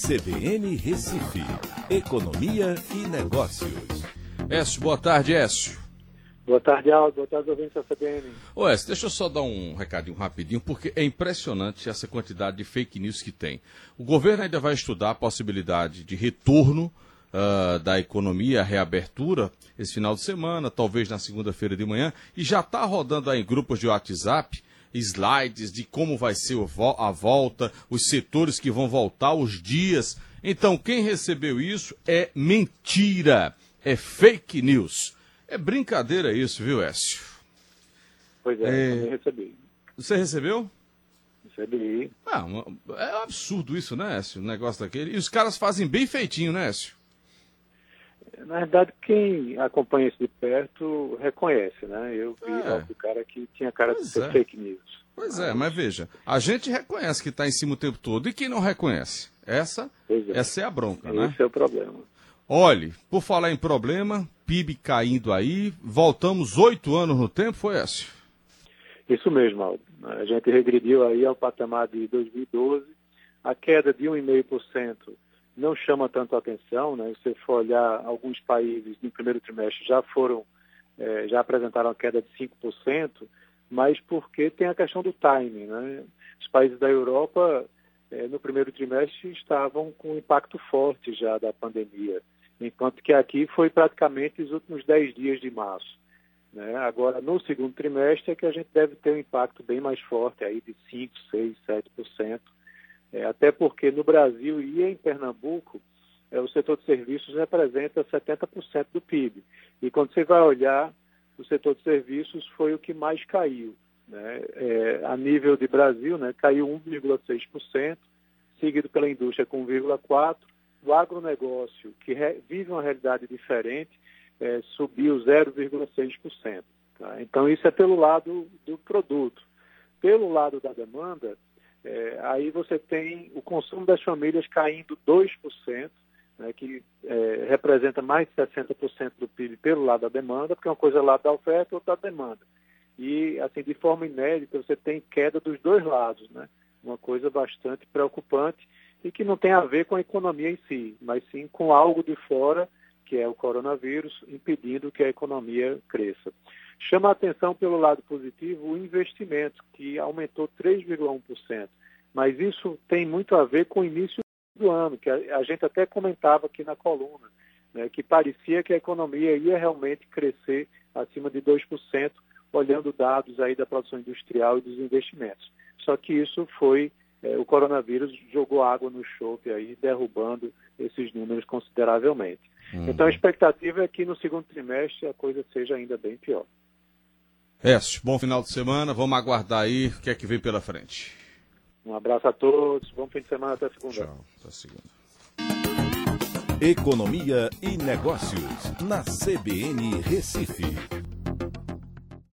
CBN Recife, Economia e Negócios. Écio, boa tarde, Écio. Boa tarde, Aldo. Boa tarde, ouvintes da CBN. Ô, Écio, deixa eu só dar um recadinho rapidinho, porque é impressionante essa quantidade de fake news que tem. O governo ainda vai estudar a possibilidade de retorno uh, da economia, a reabertura, esse final de semana, talvez na segunda-feira de manhã, e já está rodando aí em grupos de WhatsApp slides de como vai ser a volta, os setores que vão voltar, os dias. Então, quem recebeu isso é mentira, é fake news. É brincadeira isso, viu, Écio? Pois é, é... recebi. Você recebeu? Recebi. Ah, é um absurdo isso, né, Écio? O negócio daquele. E os caras fazem bem feitinho, né, Écio? Na verdade, quem acompanha isso de perto reconhece, né? Eu vi é. o cara que tinha cara pois de ser é. fake news. Pois é, mas veja, a gente reconhece que está em cima o tempo todo. E quem não reconhece? Essa é. essa é a bronca, Esse né? Esse é o problema. Olhe, por falar em problema, PIB caindo aí, voltamos oito anos no tempo, foi esse? Isso mesmo, Aldo. A gente regrediu aí ao patamar de 2012. A queda de 1,5% não chama tanto a atenção, né? Se você for olhar alguns países no primeiro trimestre já foram, é, já apresentaram a queda de 5%, mas porque tem a questão do timing, né? Os países da Europa é, no primeiro trimestre estavam com um impacto forte já da pandemia, enquanto que aqui foi praticamente os últimos 10 dias de março. Né? Agora, no segundo trimestre é que a gente deve ter um impacto bem mais forte, aí de 5%, 6%, 7%, é, até porque no Brasil e em Pernambuco, é, o setor de serviços representa 70% do PIB. E quando você vai olhar, o setor de serviços foi o que mais caiu. Né? É, a nível de Brasil, né, caiu 1,6%, seguido pela indústria com 1,4%. O agronegócio, que vive uma realidade diferente, é, subiu 0,6%. Tá? Então, isso é pelo lado do produto. Pelo lado da demanda, é, aí você tem o consumo das famílias caindo 2%, né, que é, representa mais de 60% do PIB pelo lado da demanda, porque uma coisa é lado da oferta e outra da demanda. E, assim, de forma inédita, você tem queda dos dois lados, né? Uma coisa bastante preocupante e que não tem a ver com a economia em si, mas sim com algo de fora, que é o coronavírus, impedindo que a economia cresça. Chama a atenção pelo lado positivo o investimento, que aumentou 3,1%. Mas isso tem muito a ver com o início do ano, que a, a gente até comentava aqui na coluna, né, que parecia que a economia ia realmente crescer acima de 2%, olhando dados aí da produção industrial e dos investimentos. Só que isso foi, é, o coronavírus jogou água no chope aí, derrubando esses números consideravelmente. Uhum. Então a expectativa é que no segundo trimestre a coisa seja ainda bem pior. Écio, bom final de semana. Vamos aguardar aí o que é que vem pela frente. Um abraço a todos. Bom fim de semana até segunda. Tchau. Até segunda. Economia e Negócios, na CBN Recife.